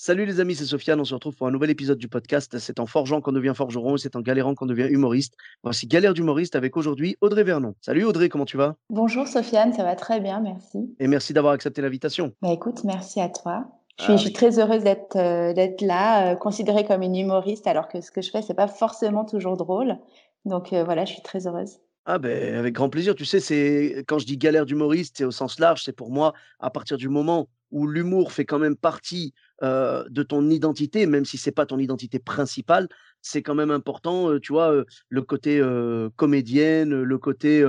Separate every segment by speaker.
Speaker 1: Salut les amis, c'est Sofiane. On se retrouve pour un nouvel épisode du podcast. C'est en forgeant qu'on devient forgeron et c'est en galérant qu'on devient humoriste. Voici Galère d'humoriste avec aujourd'hui Audrey Vernon. Salut Audrey, comment tu vas?
Speaker 2: Bonjour Sofiane, ça va très bien, merci.
Speaker 1: Et merci d'avoir accepté l'invitation.
Speaker 2: Bah écoute, merci à toi. Je suis,
Speaker 1: Ah
Speaker 2: je suis très heureuse d'être euh, d'être là, euh, considérée comme une humoriste, alors que ce que je fais, c'est pas forcément toujours drôle. Donc euh, voilà, je suis très heureuse.
Speaker 1: Ah ben avec grand plaisir. Tu sais, c'est quand je dis galère d'humoriste, c'est au sens large. C'est pour moi à partir du moment où l'humour fait quand même partie euh, de ton identité, même si c'est pas ton identité principale, c'est quand même important. euh, tu vois, euh, le côté comédienne, le côté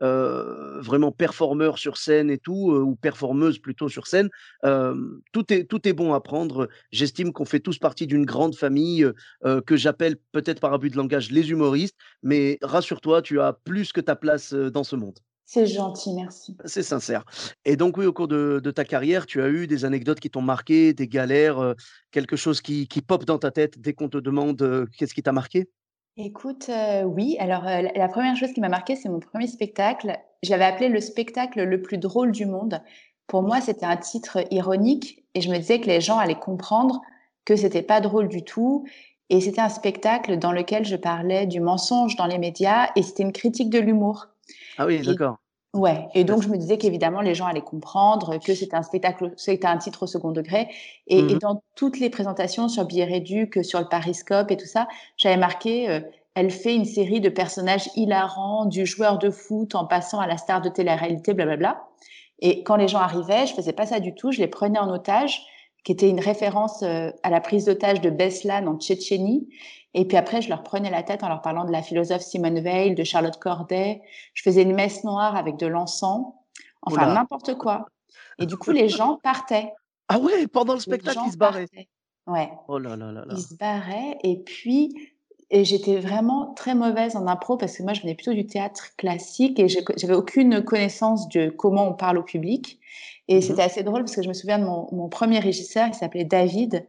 Speaker 1: vraiment performeur sur scène et tout, ou performeuse plutôt sur scène. tout est tout est bon à prendre. J'estime qu'on fait tous partie d'une grande famille que j'appelle peut-être par abus de langage les humoristes. Mais rassure-toi, tu as plus que ta place dans ce monde.
Speaker 2: C'est gentil, merci.
Speaker 1: C'est sincère. Et donc, oui, au cours de, de ta carrière, tu as eu des anecdotes qui t'ont marqué, des galères, euh, quelque chose qui, qui pop dans ta tête dès qu'on te demande euh, qu'est-ce qui t'a marqué?
Speaker 2: Écoute, euh, oui, alors euh, la première chose qui m'a marquée, c'est mon premier spectacle. J'avais appelé le spectacle le plus drôle du monde. Pour moi, c'était un titre ironique et je me disais que les gens allaient comprendre que c'était pas drôle du tout. Et c'était un spectacle dans lequel je parlais du mensonge dans les médias et c'était une critique de l'humour.
Speaker 1: Ah oui, d'accord.
Speaker 2: Ouais, et donc je me disais qu'évidemment les gens allaient comprendre que c'était un spectacle, c'était un titre au second degré. Et, et
Speaker 1: Mhm.
Speaker 2: dans toutes les présentations sur Billet Réduc, sur le Pariscope et tout ça, j'avais marqué, euh, elle fait une série de personnages hilarants, du joueur de foot en passant à la star de télé-réalité, blablabla. Et quand les gens arrivaient, je faisais pas ça du tout, je les prenais en otage, qui était une référence euh, à la prise d'otage de Beslan en Tchétchénie. Et puis après, je leur prenais la tête en leur parlant de la philosophe Simone Veil, de Charlotte Corday. Je faisais une messe noire avec de l'encens. Enfin, n'importe quoi. Et du coup, les gens partaient.
Speaker 1: Ah ouais, pendant le spectacle, ils se barraient.
Speaker 2: partaient. Ouais,
Speaker 1: Oh là là là là.
Speaker 2: ils se barraient. Et puis, et j'étais vraiment très mauvaise en impro parce que moi, je venais plutôt du théâtre classique et j'avais aucune connaissance de comment on parle au public. Et
Speaker 1: Mhm.
Speaker 2: c'était assez drôle parce que je me souviens de mon, mon premier régisseur, il s'appelait David.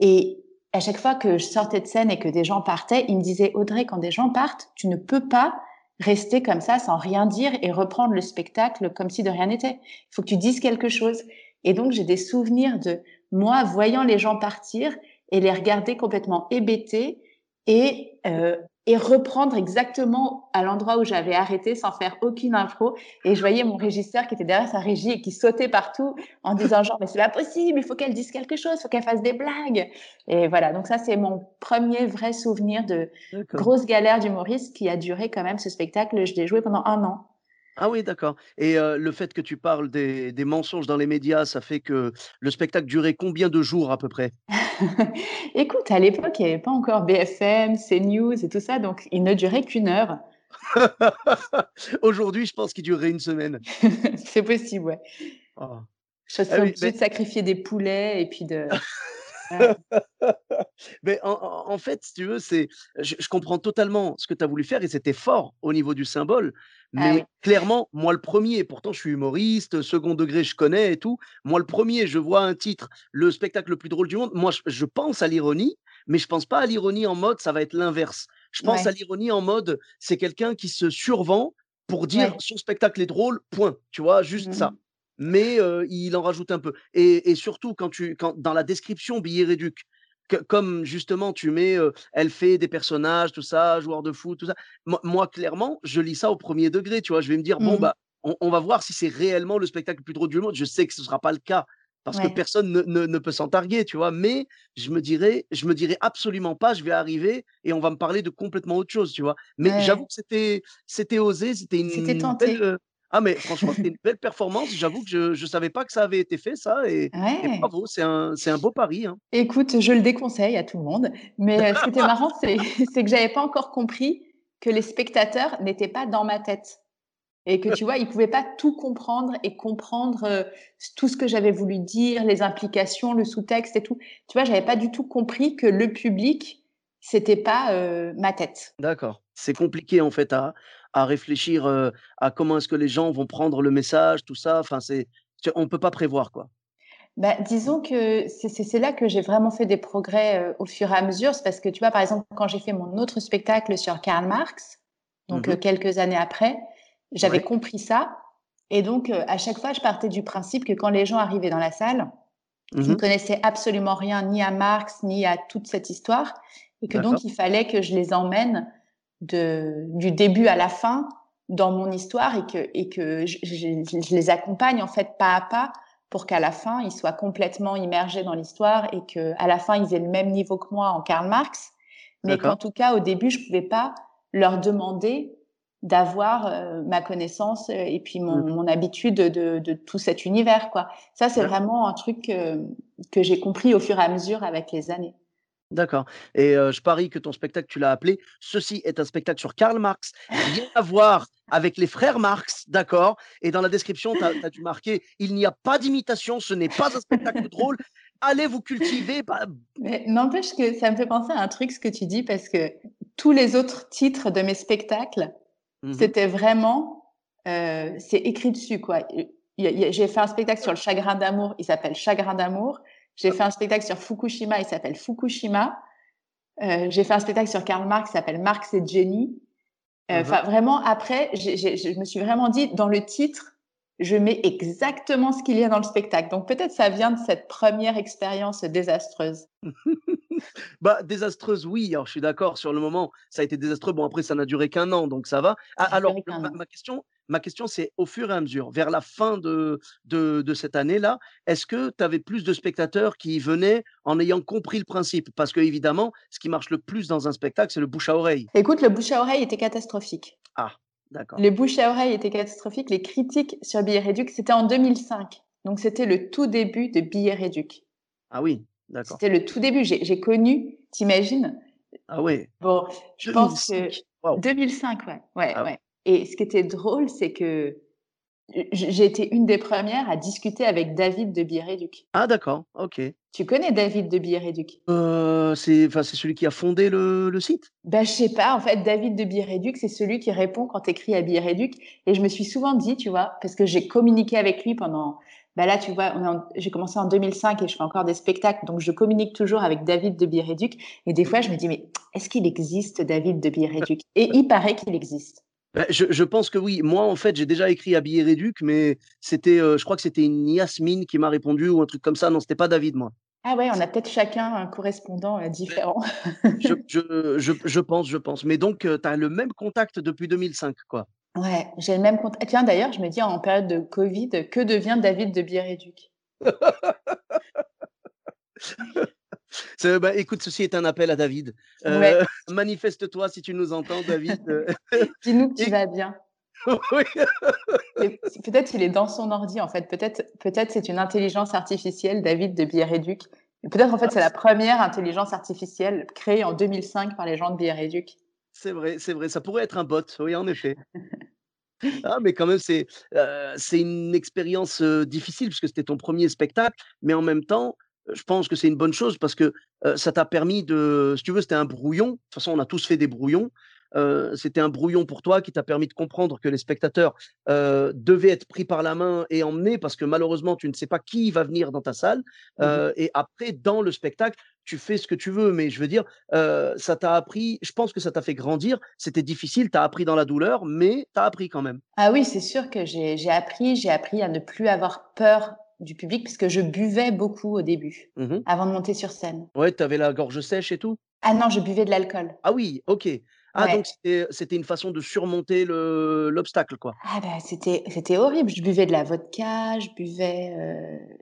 Speaker 2: Et à chaque fois que je sortais de scène et que des gens partaient, il me disait Audrey, quand des gens partent, tu ne peux pas rester comme ça sans rien dire et reprendre le spectacle comme si de rien n'était. Il faut que tu dises quelque chose. Et donc, j'ai des souvenirs de moi voyant les gens partir et les regarder complètement hébétés et, euh, et reprendre exactement à l'endroit où j'avais arrêté sans faire aucune impro. Et je voyais mon régisseur qui était derrière sa régie et qui sautait partout en disant genre, mais c'est pas possible, il faut qu'elle dise quelque chose, il faut qu'elle fasse des blagues. Et voilà, donc ça, c'est mon premier vrai souvenir de grosse galère d'humoriste qui a duré quand même ce spectacle. Je l'ai joué pendant un an.
Speaker 1: Ah oui, d'accord. Et euh, le fait que tu parles des, des mensonges dans les médias, ça fait que le spectacle durait combien de jours à peu près?
Speaker 2: Écoute, à l'époque, il n'y avait pas encore BFM, CNews et tout ça, donc il ne durait qu'une heure.
Speaker 1: Aujourd'hui, je pense qu'il durerait une semaine.
Speaker 2: c'est possible, ouais.
Speaker 1: Oh.
Speaker 2: Je suis
Speaker 1: Ah oui,
Speaker 2: obligée
Speaker 1: mais-
Speaker 2: de sacrifier des poulets et puis de. Ouais.
Speaker 1: Mais en, fait, si tu veux, c'est, je, je comprends totalement ce que tu as voulu faire et c'était fort au niveau du symbole.
Speaker 2: Ah
Speaker 1: Mais clairement, moi le premier, pourtant je suis humoriste, second degré, je connais et tout. Moi le premier, je vois un titre, le spectacle le plus drôle du monde. Moi, je, je pense à l'ironie, mais je pense pas à l'ironie en mode ça va être l'inverse. Je pense
Speaker 2: Ouais.
Speaker 1: à l'ironie en mode c'est quelqu'un qui se survend pour dire
Speaker 2: Ouais.
Speaker 1: son spectacle est drôle, point. Tu vois, juste ça
Speaker 2: Mhm.
Speaker 1: Mais euh, il en rajoute un peu. Et, et surtout, quand tu, quand, dans la description billet réduc, que- comme justement tu mets, euh, elle fait des personnages, tout ça, joueur de foot, tout ça. Moi, moi, clairement, je lis ça au premier degré, tu vois? Je vais me dire, bon,
Speaker 2: Mhm.
Speaker 1: bah, on, on va voir si c'est réellement le spectacle le plus drôle du monde. Je sais que ce ne sera pas le cas. Parce que personne ne, ne- ne peut s'en targuer, tu vois? Mais je me dirais, je me dirais absolument pas, je vais arriver et on va me parler de complètement autre chose, tu vois? Mais
Speaker 2: Ouais.
Speaker 1: j'avoue que c'était, c'était osé, c'était une,
Speaker 2: tenté.
Speaker 1: belle, ah mais franchement, c'était une belle performance. J'avoue que je ne savais pas que ça avait été fait, ça. Et, et
Speaker 2: Ouais.
Speaker 1: bravo, c'est un, un beau pari. hein.
Speaker 2: Écoute, je le déconseille à tout le monde. Mais euh, ce qui était marrant, c'est que j'avais pas encore compris que les spectateurs n'étaient pas dans ma tête. et que tu vois, il pouvait pas tout comprendre et comprendre euh, tout ce que j'avais voulu dire, les implications, le sous-texte et tout. Tu vois, j'avais pas du tout compris que le public, c'était pas euh, ma tête.
Speaker 1: D'accord. C'est compliqué en fait à, à réfléchir euh, à comment est-ce que les gens vont prendre le message, tout ça. Enfin, c'est, on peut pas prévoir quoi.
Speaker 2: Bah, disons que c'est là que j'ai vraiment fait des progrès au fur et à mesure. C'est parce que tu vois, par exemple, quand j'ai fait mon autre spectacle sur Karl Marx, donc mmh quelques années après, j'avais compris ça. Et donc, à chaque fois, je partais du principe que quand les gens arrivaient dans la salle, ils ne mmh connaissaient absolument rien ni à Marx, ni à toute cette histoire. Et que donc, il fallait que je les emmène de, du début à la fin dans mon histoire et que, et que je, je, les accompagne en fait pas à pas pour qu'à la fin, ils soient complètement immergés dans l'histoire et qu'à la fin, ils aient le même niveau que moi en Karl Marx. Mais qu'en tout cas, au début, je pouvais pas leur demander d'avoir euh, ma connaissance euh, et puis mon, mmh. mon habitude de, de, tout cet univers quoi ça c'est vraiment un truc que j'ai compris au fur et à mesure avec les années
Speaker 1: D'accord. Et je parie que ton spectacle, tu l'as appelé Ceci est un spectacle sur Karl Marx, rien à voir avec les frères Marx, d'accord Et dans la description, tu as, dû marquer Il n'y a pas d'imitation, ce n'est pas un spectacle drôle, allez vous cultiver. Bah...
Speaker 2: Mais n'empêche que ça me fait penser à un truc, ce que tu dis, parce que tous les autres titres de mes spectacles, Mmh C'était vraiment, c'est écrit dessus, quoi. J'ai fait un spectacle sur le chagrin d'amour, il s'appelle Chagrin d'amour. J'ai fait un spectacle sur Fukushima, il s'appelle Fukushima. Euh, j'ai fait un spectacle sur Karl Marx, il s'appelle Marx et Jenny. Euh, mmh enfin, vraiment, après, je me suis vraiment dit, dans le titre, je mets exactement ce qu'il y a dans le spectacle. Donc peut-être ça vient de cette première expérience désastreuse.
Speaker 1: bah, désastreuse, oui. Alors, je suis d'accord. Sur le moment, ça a été désastreux. Bon, après, ça n'a duré qu'un an, donc ça va. Ah, alors, ma, question, ma question, c'est au fur et à mesure, vers la fin de, de, cette année-là, est-ce que tu avais plus de spectateurs qui venaient en ayant compris le principe? Parce que, évidemment, ce qui marche le plus dans un spectacle, c'est le bouche à oreille.
Speaker 2: Écoute, le bouche à oreille était catastrophique.
Speaker 1: Ah.
Speaker 2: Les bouches à oreille étaient catastrophiques. Les critiques sur Billet Réduc, c'était en 2005. Donc, c'était le tout début de Billet Réduc.
Speaker 1: Ah oui.
Speaker 2: C'était le tout début. J'ai connu, t'imagines?
Speaker 1: Ah oui.
Speaker 2: Bon, je pense que 2005, ouais, ouais, ah ouais. Et ce qui était drôle, c'est que j'ai été une des premières à discuter avec David de Biéréduc.
Speaker 1: Ah d'accord, ok.
Speaker 2: Tu connais David de Biéréduc
Speaker 1: euh, C'est celui qui a fondé le, le site?
Speaker 2: Ben je sais pas, en fait David de Biéréduc, c'est celui qui répond quand tu écris à Biéréduc. Et je me suis souvent dit, tu vois, parce que j'ai communiqué avec lui pendant bah là, tu vois, j'ai commencé en 2005 et je fais encore des spectacles, donc je communique toujours avec David de Biréduc. Et des fois, je me dis, mais est-ce qu'il existe David de Biréduc Et il paraît qu'il existe.
Speaker 1: Bah, je, pense que oui. Moi, en fait, j'ai déjà écrit à Biréduc, mais c'était, euh, je crois que c'était une Yasmine qui m'a répondu ou un truc comme ça. Non, c'était pas David, moi.
Speaker 2: Ah ouais, on a peut-être chacun un correspondant euh, différent.
Speaker 1: je, je, pense, je pense. Mais donc, euh, tu as le même contact depuis 2005, quoi.
Speaker 2: Ouais, j'ai le même compte. Tiens, d'ailleurs, je me dis en période de Covid, que devient David de Biéréduc
Speaker 1: bah, écoute, ceci est un appel à David. Euh, manifeste-toi si tu nous entends, David.
Speaker 2: Dis-nous que tu vas bien. peut-être qu'il est dans son ordi, en fait. Peut-être peut-être c'est une intelligence artificielle, David de Biéréduc. Peut-être, en fait, c'est la première intelligence artificielle créée en 2005 par les gens de Biéréduc.
Speaker 1: C'est vrai, c'est vrai. Ça pourrait être un bot, oui, en effet. Ah, mais quand même, c'est c'est une expérience difficile puisque c'était ton premier spectacle, mais en même temps, je pense que c'est une bonne chose parce que ça t'a permis de, si tu veux, c'était un brouillon. De toute façon, on a tous fait des brouillons. c'était un brouillon pour toi qui t'a permis de comprendre que les spectateurs devaient être pris par la main et emmenés parce que malheureusement, tu ne sais pas qui va venir dans ta salle. Mmh et après, dans le spectacle, tu fais ce que tu veux, mais je veux dire, ça t'a appris, je pense que ça t'a fait grandir. C'était difficile, tu as appris dans la douleur, mais tu as appris quand même.
Speaker 2: Ah oui, c'est sûr que j'ai appris, j'ai appris à ne plus avoir peur du public puisque je buvais beaucoup au début, mmh avant de monter sur scène.
Speaker 1: Ouais, tu avais la gorge sèche et tout?
Speaker 2: Ah non, je buvais de l'alcool.
Speaker 1: Ah oui, ok. Ah donc c'était une façon de surmonter l'obstacle quoi.
Speaker 2: Ah bah c'était c'était horrible. Je buvais de la vodka, je buvais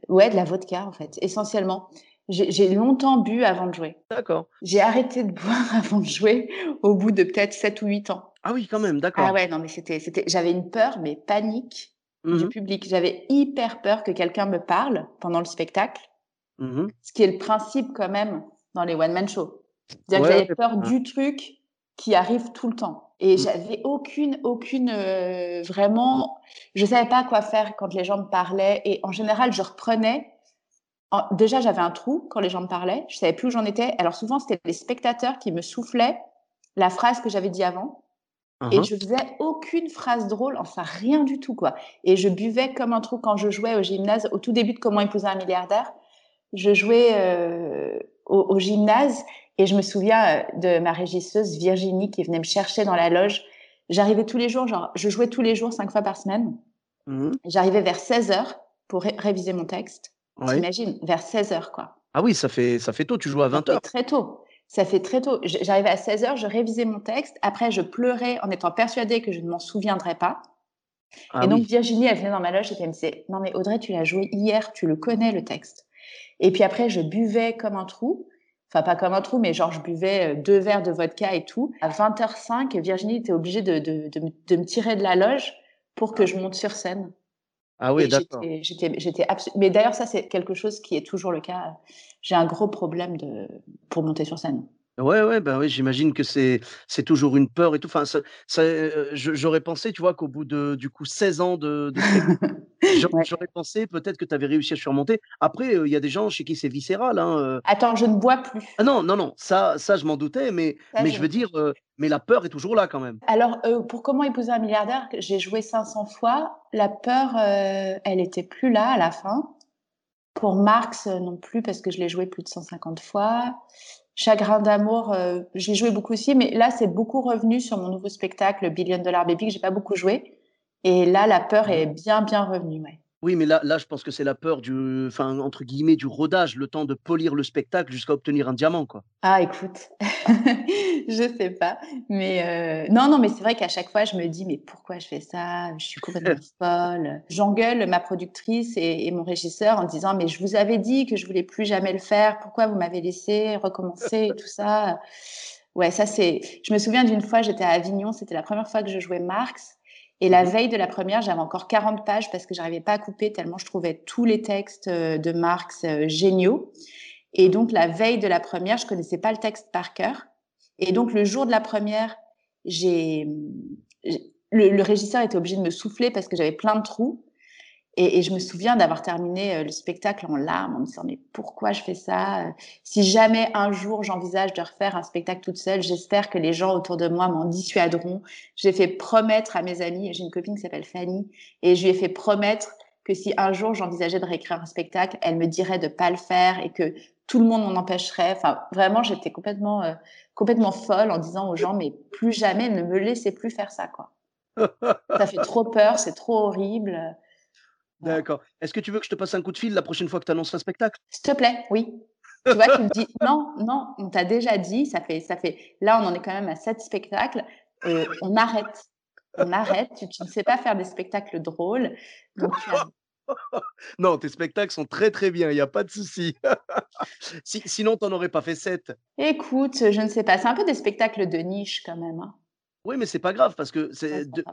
Speaker 2: ouais de la vodka en fait essentiellement. J'ai longtemps bu avant de jouer.
Speaker 1: D'accord.
Speaker 2: J'ai arrêté de boire avant de jouer au bout de peut-être 7 ou 8 ans.
Speaker 1: Ah oui, quand même, d'accord.
Speaker 2: Ah ouais, non, mais c'était, j'avais une peur, mais panique du mmh public. J'avais hyper peur que quelqu'un me parle pendant le spectacle. Mmh ce qui est le principe quand même dans les one-man shows. C'est-à-dire que j'avais peur du truc qui arrive tout le temps. Et
Speaker 1: Mmh.
Speaker 2: j'avais aucune, aucune, euh, vraiment, je savais pas quoi faire quand les gens me parlaient. Et en général, je reprenais. en- déjà, j'avais un trou quand les gens me parlaient. Je savais plus où j'en étais. Alors souvent, c'était les spectateurs qui me soufflaient la phrase que j'avais dit avant. Et
Speaker 1: Uhum.
Speaker 2: je faisais aucune phrase drôle, enfin rien du tout quoi. Et je buvais comme un trou quand je jouais au gymnase au tout début de Comment épouser un milliardaire. Je jouais euh, au, au gymnase et je me souviens euh, de ma régisseuse Virginie qui venait me chercher dans la loge. J'arrivais tous les jours, genre je jouais tous les jours cinq fois par semaine.
Speaker 1: Mhm.
Speaker 2: J'arrivais vers 16 heures pour ré- réviser mon texte.
Speaker 1: Ouais.
Speaker 2: T'imagines, vers 16 heures quoi.
Speaker 1: Ah oui, ça fait, ça fait tôt, tu joues à
Speaker 2: Ça
Speaker 1: 20
Speaker 2: fait
Speaker 1: heures.
Speaker 2: très tôt. Ça fait très tôt. J'arrivais à 16 heures, je révisais mon texte. Après, je pleurais en étant persuadée que je ne m'en souviendrais pas.
Speaker 1: Ah
Speaker 2: et donc. Virginie, elle venait dans ma loge et elle me disait Non, mais Audrey, tu l'as joué hier, tu le connais le texte. Et puis après, je buvais comme un trou. Enfin, pas comme un trou, mais genre, je buvais euh, deux verres de vodka et tout. À 20h05, Virginie était obligée de, de, de, me- de me tirer de la loge pour que je monte sur scène.
Speaker 1: Ah oui, d'accord.
Speaker 2: j'étais- Mais d'ailleurs, ça, c'est quelque chose qui est toujours le cas. J'ai un gros problème de... pour monter sur scène.
Speaker 1: Ouais, ouais, bah oui, j'imagine que c'est c'est toujours une peur et tout. Enfin, ça, ça, euh, je- j'aurais pensé, tu vois, qu'au bout de du coup 16 ans de, de spectacle, j'a-
Speaker 2: Ouais.
Speaker 1: j'aurais pensé peut-être que tu avais réussi à surmonter. Après, euh, il y a des gens chez qui c'est viscéral. Hein, euh.
Speaker 2: Attends, je ne bois plus.
Speaker 1: Ah non, non, non, ça, ça je m'en doutais, mais,
Speaker 2: Ça,
Speaker 1: mais
Speaker 2: je-
Speaker 1: je veux dire, euh, mais la peur est toujours là quand même.
Speaker 2: Alors, euh, pour comment épouser un milliardaire, que j'ai joué 500 fois. La peur, euh, elle était plus là à la fin. Pour Marx euh, non plus, parce que je l'ai joué plus de 150 fois. Chagrin d'amour, euh, j'ai joué beaucoup aussi, mais là, c'est beaucoup revenu sur mon nouveau spectacle, Billion Dollar Baby, que j'ai pas beaucoup joué. Et là, la peur est bien, bien revenue. Ouais.
Speaker 1: Oui, mais là, là, je pense que c'est la peur du, enfin, entre guillemets, du rodage, le temps de polir le spectacle jusqu'à obtenir un diamant, quoi.
Speaker 2: Ah, écoute, je sais pas, mais euh, non, non, mais c'est vrai qu'à chaque fois, je me dis, mais pourquoi je fais ça? Je suis complètement folle. J'engueule ma productrice et, et mon régisseur en disant, mais je vous avais dit que je voulais plus jamais le faire. Pourquoi vous m'avez laissé recommencer et tout ça? Ouais, ça c'est. Je me souviens d'une fois, j'étais à Avignon, c'était la première fois que je jouais Marx. Et la veille de la première, j'avais encore 40 pages parce que j'arrivais pas à couper tellement je trouvais tous les textes euh, de Marx euh, géniaux. Et donc, la veille de la première, je connaissais pas le texte par cœur. Et donc, le jour de la première, j'ai- le, le régisseur était obligé de me souffler parce que j'avais plein de trous. Et, et je me souviens d'avoir terminé euh, le spectacle en larmes, en me disant, mais pourquoi je fais ça? Euh, Si jamais un jour j'envisage de refaire un spectacle toute seule, j'espère que les gens autour de moi m'en dissuaderont. J'ai fait promettre à mes amis, j'ai une copine qui s'appelle Fanny, et je lui ai fait promettre que si un jour j'envisageais de réécrire un spectacle, elle me dirait de pas le faire et que tout le monde m'en empêcherait. Enfin, vraiment, j'étais complètement, euh, complètement folle en disant aux gens, mais plus jamais, ne me laissez plus faire ça, quoi. Ça fait trop peur, c'est trop horrible.
Speaker 1: D'accord. Est-ce que tu veux que je te passe un coup de fil la prochaine fois que tu annonces un spectacle?
Speaker 2: S'il te plaît, oui. Tu vois, tu me dis, non, non, on t'a déjà dit, ça fait, ça fait, là, on en est quand même à sept spectacles, euh, on arrête. On arrête, tu, tu ne sais pas faire des spectacles drôles. Donc, tu as-
Speaker 1: Non, tes spectacles sont très très bien, il n'y a pas de souci. Si- sinon, tu n'en aurais pas fait sept.
Speaker 2: Écoute, je ne sais pas, c'est un peu des spectacles de niche quand même. hein.
Speaker 1: Oui, mais c'est pas grave parce que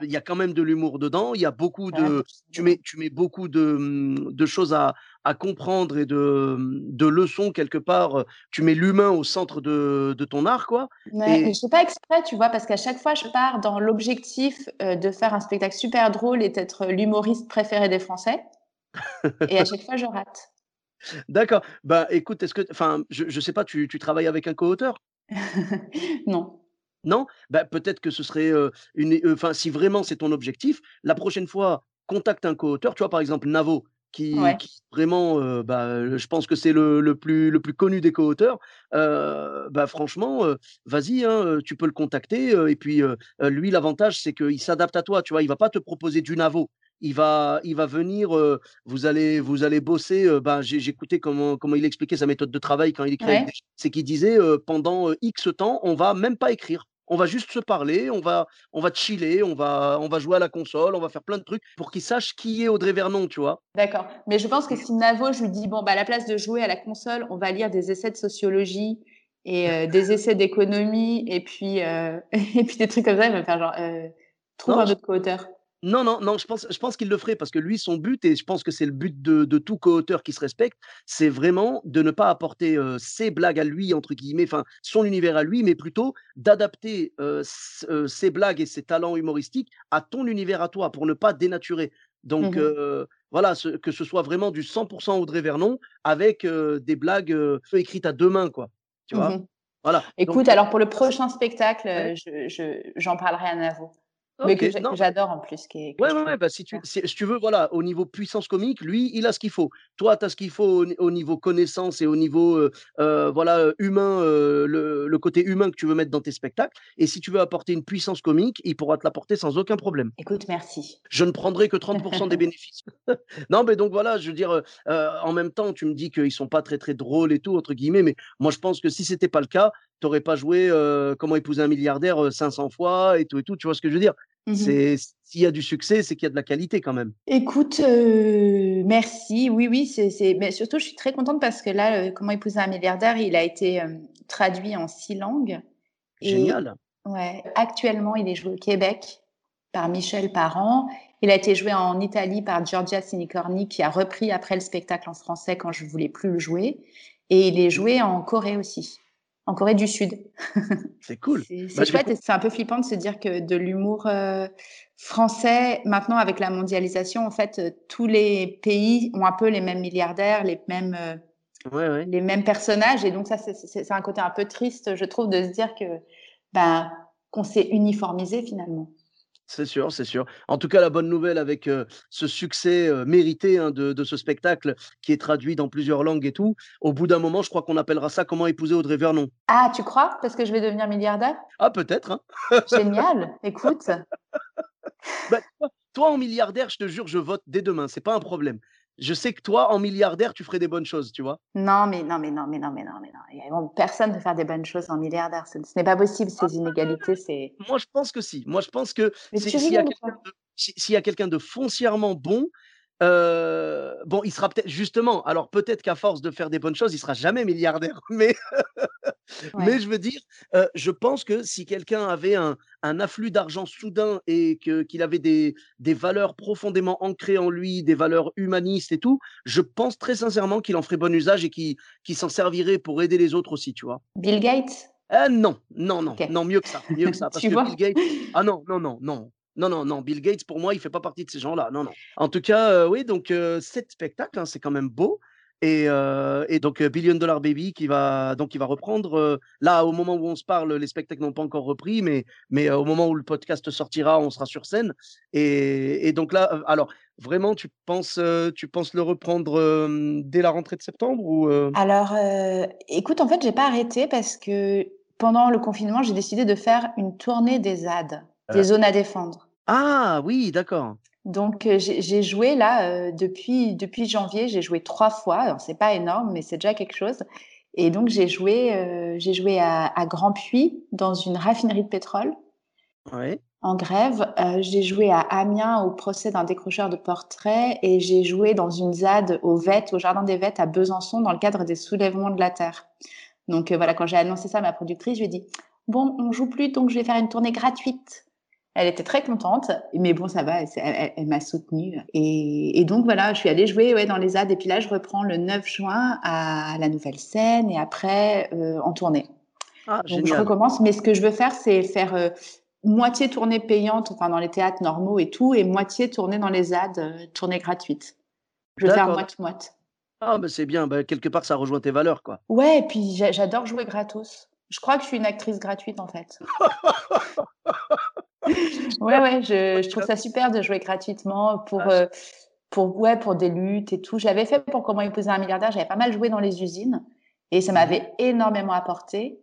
Speaker 1: il y a quand même de l'humour dedans. Il y a beaucoup de, tu mets, tu mets beaucoup de, hum, de choses à, à comprendre et de, hum, de leçons quelque part. Tu mets l'humain au centre de, de ton art, quoi.
Speaker 2: Ouais,
Speaker 1: Et-
Speaker 2: je fais pas exprès, tu vois, parce qu'à chaque fois, je pars dans l'objectif euh, de faire un spectacle super drôle et d'être l'humoriste préféré des Français. Et à chaque fois, je rate.
Speaker 1: D'accord. Bah, écoute, est-ce que, enfin, je, je sais pas, tu, tu travailles avec un co-auteur?
Speaker 2: Non.
Speaker 1: Non? Bah, peut-être que ce serait euh, une, euh, enfin, si vraiment c'est ton objectif, la prochaine fois, contacte un co-auteur. Tu vois, par exemple, Navo, qui,
Speaker 2: Ouais.
Speaker 1: qui vraiment, euh, bah, je pense que c'est le, le plus, le plus connu des co-auteurs. Euh, bah, franchement, euh, vas-y, hein, tu peux le contacter. et puis, lui, l'avantage, c'est qu'il s'adapte à toi. Tu vois, il va pas te proposer du Navo. Il va, il va venir, vous allez, vous allez bosser. bah, écouté comment, comment il expliquait sa méthode de travail quand il
Speaker 2: Ouais.
Speaker 1: des c'est qu'il disait pendant X temps, on va même pas écrire. On va juste se parler, on va, on va chiller, on va, on va jouer à la console, on va faire plein de trucs pour qu'il sache qui est Audrey Vernon, tu vois.
Speaker 2: D'accord. Mais je pense que si Navo, je lui dis, bon, bah, à la place de jouer à la console, on va lire des essais de sociologie et euh, des essais d'économie et puis, euh, et puis des trucs comme ça, il va me faire genre, euh, trouve
Speaker 1: Non,
Speaker 2: un autre co-auteur.
Speaker 1: Non, non, non, je pense je pense qu'il le ferait parce que lui, son but et je pense que c'est le but de de tout co-auteur qui se respecte, c'est vraiment de ne pas apporter, heu, «ses blagues à lui» entre guillemets, enfin son univers à lui, mais plutôt d'adapter, heu, s heu, ses blagues et ses talents humoristiques à ton univers à toi pour ne pas dénaturer. Donc
Speaker 2: Mmh
Speaker 1: voilà, ce que ce soit vraiment du 100% Audrey Vernon avec, des blagues, écrites à 2 mains quoi, tu
Speaker 2: Mmh
Speaker 1: vois? Voilà,
Speaker 2: Écoute, alors pour le prochain spectacle, heu, je je j'en parlerai à Navo, mais que j'adore en plus, qui est
Speaker 1: Ouais, ouais, ouais, bah, si tu si si tu veux, voilà, au niveau puissance comique, lui, il a ce qu'il faut. Toi, tu as ce qu'il faut au ni au niveau connaissance et au niveau, heu, voilà, humain, le le côté humain que tu veux mettre dans tes spectacles et si tu veux apporter une puissance comique, il pourra te l'apporter sans aucun problème.
Speaker 2: Écoute, merci.
Speaker 1: Je ne prendrai que 30 des bénéfices. Non, mais donc voilà, je veux dire, en même temps, tu me dis qu'ils sont pas très, très «drôles» et tout, entre guillemets, mais moi, je pense que si c'était pas le cas, tu aurais pas joué, Comment épouser un milliardaire, heu, 500 fois et tout et tout, tu vois ce que je veux dire?
Speaker 2: Mmh mh.
Speaker 1: C'est s'il y a du succès, c'est qu'il y a de la qualité quand même.
Speaker 2: Écoute, heu, merci. Oui, oui, c'est mais surtout, je suis très contente parce que là, heu, Comment épouser un milliardaire, il a été, hem, traduit en 6 langues et
Speaker 1: Génial.
Speaker 2: ouais, actuellement, il est joué au Québec par Michel Parent. Il a été joué en Italie par Giorgia Sinicorni qui a repris après le spectacle en français quand je voulais plus le jouer et il est
Speaker 1: Mmh.
Speaker 2: joué en Corée aussi, en Corée du Sud.
Speaker 1: C'est cool.
Speaker 2: C'est
Speaker 1: Bah,
Speaker 2: chouette et c'est un peu flippant de se dire que de l'humour, heu, français, maintenant avec la mondialisation, en fait, heu, tous les pays ont un peu les mêmes milliardaires, les mêmes,
Speaker 1: ouais, ouais.
Speaker 2: les mêmes personnages et donc ça, c'est un côté un peu triste, je trouve, de se dire que, ben, qu'on s'est uniformisé finalement.
Speaker 1: C'est sûr, c'est sûr. En tout cas, la bonne nouvelle avec, ce succès, mérité, hein, de de ce spectacle qui est traduit dans plusieurs langues et tout, au bout d'un moment, je crois qu'on appellera ça «Comment épouser Audrey Vernon».
Speaker 2: Ah, tu crois? Parce que je vais devenir milliardaire?
Speaker 1: Ah peut-être, hein.
Speaker 2: Génial, écoute.
Speaker 1: Bah, toi toi en milliardaire, je te jure, je vote dès demain, c'est pas un problème. Je sais que toi, en milliardaire, tu ferais des bonnes choses, tu vois?
Speaker 2: Non, mais non, mais non, mais non, mais non, mais non. Personne ne peut faire des bonnes choses en milliardaire. Ce n'est pas possible, ces inégalités, c'est
Speaker 1: Moi, je pense que si. Moi, je pense que si y a quelqu'un de si s'il y a quelqu'un de foncièrement bon, bon, il sera peut-être justement, alors peut-être qu'à force de faire des bonnes choses, il sera jamais milliardaire, mais
Speaker 2: Ouais.
Speaker 1: mais je veux dire, je pense que si quelqu'un avait un un afflux d'argent soudain et que qu'il avait des des valeurs profondément ancrées en lui, des valeurs humanistes et tout, je pense très sincèrement qu'il en ferait bon usage et qu'il s'en servirait pour aider les autres aussi, tu vois?
Speaker 2: Bill Gates?
Speaker 1: Ah non, non, non, non, mieux que ça, mieux que ça, parce
Speaker 2: Tu
Speaker 1: que Bill? Gates ah non, non, non, non, non, non, non, Bill Gates pour moi, il fait pas partie de ces gens-là, non, non. En tout cas, heu, oui, donc heu, 7 spectacles, hein, c'est quand même beau et heu et donc heu, Billion Dollar Baby qui va donc il va reprendre, là, au moment où on se parle, les spectacles n'ont pas encore repris, mais mais au moment où le podcast sortira, on sera sur scène et et donc là, alors vraiment tu penses, tu penses le reprendre, dès la rentrée de septembre ou?
Speaker 2: Alors, écoute, en fait, j'ai pas arrêté parce que pendant le confinement, j'ai décidé de faire une tournée des ZAD, des zones à défendre.
Speaker 1: Ah oui, d'accord.
Speaker 2: Donc, heu, j'ai joué là, heu, depuis depuis janvier, j'ai joué 3 fois. Alors c'est pas énorme, mais c'est déjà quelque chose et donc j'ai joué, j'ai joué à à Grand-Puy, dans une raffinerie de pétrole,
Speaker 1: Ouais.
Speaker 2: en grève. J'ai joué à Amiens, au procès d'un décrocheur de portraits et j'ai joué dans une ZAD au VET, au jardin des Vets à Besançon, dans le cadre des soulèvements de la terre. Donc, voilà, quand j'ai annoncé ça à ma productrice, je lui ai dit: «Bon, on joue plus, donc je vais faire une tournée gratuite». Elle était très contente, mais bon, ça va, elle m'a soutenue et et donc voilà, je suis allée jouer, ouais, dans les ZAD et puis là, je reprends le 9 juin à la Nouvelle-Scène et après, heu, en tournée.
Speaker 1: Ah
Speaker 2: Donc je recommence, mais ce que je veux faire, c'est faire, heu, moitié tournée payante, enfin dans les théâtres normaux et tout et moitié tournée dans les ZAD, heu, tournée gratuite. Je veux faire moite-moite.
Speaker 1: ah bah, c'est bien, bah, quelque part ça rejoint tes valeurs, quoi.
Speaker 2: Ouais et puis j'a j'adore jouer gratos. Je crois que je suis une actrice gratuite, en fait. Ouais, ouais, je je trouve ça super de jouer gratuitement pour,
Speaker 1: Ah
Speaker 2: heu, pour ouais, pour des luttes et tout. J'avais fait pour Comment épouser un milliardaire, j'avais pas mal joué dans les usines et ça m'avait énormément apporté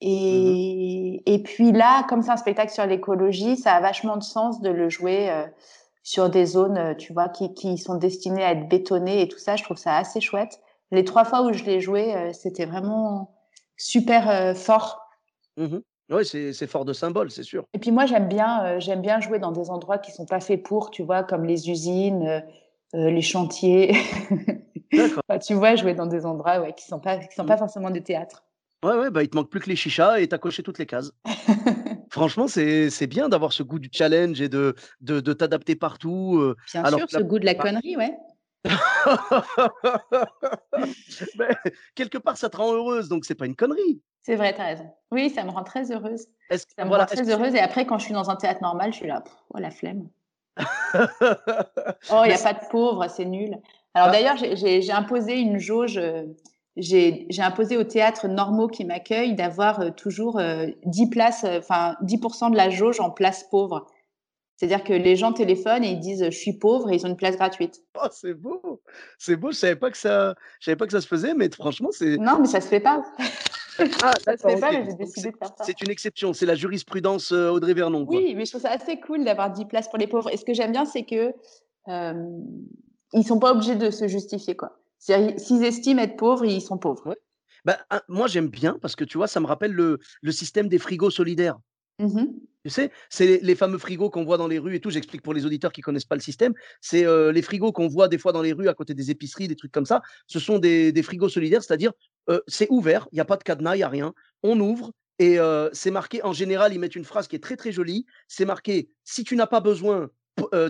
Speaker 2: et et puis là, comme c'est un spectacle sur l'écologie, ça a vachement de sens de le jouer, heu, sur des zones, heu, tu vois, qui qui sont destinées à être bétonnées et tout ça. Je trouve ça assez chouette. Les 3 fois où je l'ai joué, c'était vraiment super, fort.
Speaker 1: Ouais, c'est c'est fort de symbole, c'est sûr.
Speaker 2: Et puis moi, j'aime bien, j'aime bien jouer dans des endroits qui sont pas faits pour, tu vois? Comme les usines, heu heu, les chantiers.
Speaker 1: D'accord.
Speaker 2: Enfin, tu vois? Jouer dans des endroits, ouais, qui sont pas qui sont pas forcément des théâtres.
Speaker 1: Ouais, ouais, bah, il te manque plus que les chichas et tu as coché toutes les cases. Franchement, c'est bien d'avoir ce goût du challenge et de de de t'adapter partout, heu,
Speaker 2: Bien
Speaker 1: alors
Speaker 2: sûr, ce
Speaker 1: la
Speaker 2: goût de la
Speaker 1: plupart
Speaker 2: connerie, ouais.
Speaker 1: quelque part, ça te rend heureuse, donc c'est pas une connerie.
Speaker 2: C'est vrai, tu as raison. Oui, ça me rend très heureuse.
Speaker 1: Est-ce
Speaker 2: Ça me rend
Speaker 1: voilà, est-ce
Speaker 2: très
Speaker 1: que
Speaker 2: heureuse et après quand je suis dans un théâtre normal, je suis là: «Pff, oh la flemme. Oh, il y
Speaker 1: mais
Speaker 2: a pas de pauvres, c'est nul». Alors
Speaker 1: bah
Speaker 2: d'ailleurs, j'ai imposé une jauge, heu, j'ai imposé aux théâtres normaux qui m'accueillent d'avoir, heu, toujours, heu, 10 places, heu, enfin 10 de la jauge en places pauvres. C'est-à-dire que les gens téléphonent et ils disent: «Je suis pauvre» et ils ont une place gratuite.
Speaker 1: oh, c'est beau! C'est beau, je savais pas que ça je savais pas que ça se faisait, mais franchement, c'est
Speaker 2: Non, mais ça se fait pas.
Speaker 1: ah
Speaker 2: Ça se fait pas, mais j'ai décidé
Speaker 1: c'est
Speaker 2: de faire ça.
Speaker 1: c'est une exception, c'est la jurisprudence, heu, Audrey Vernon, quoi.
Speaker 2: Oui, mais je trouve ça assez cool d'avoir 10 places pour les pauvres et ce que j'aime bien, c'est que, hem, ils sont pas obligés de se justifier, quoi. C'est-à-dire, s'ils estiment être pauvres, ils sont pauvres.
Speaker 1: Ouais. Bah, moi, j'aime bien parce que tu vois, ça me rappelle le le système des frigos solidaires.
Speaker 2: Mh.
Speaker 1: Tu sais, c'est les fameux frigos qu'on voit dans les rues et tout. J'explique pour les auditeurs qui connaissent pas le système. C'est, heu, les frigos qu'on voit des fois dans les rues à côté des épiceries, des trucs comme ça. Ce sont des frigos solidaires, c'est-à-dire, heu, c'est ouvert, il y a pas de cadenas, il y a rien. On ouvre et heu, c'est marqué en général, ils mettent une phrase qui est très, très jolie. C'est marqué: «Si tu n'as pas besoin,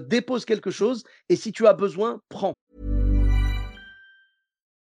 Speaker 1: dépose quelque chose et si tu as besoin, prends».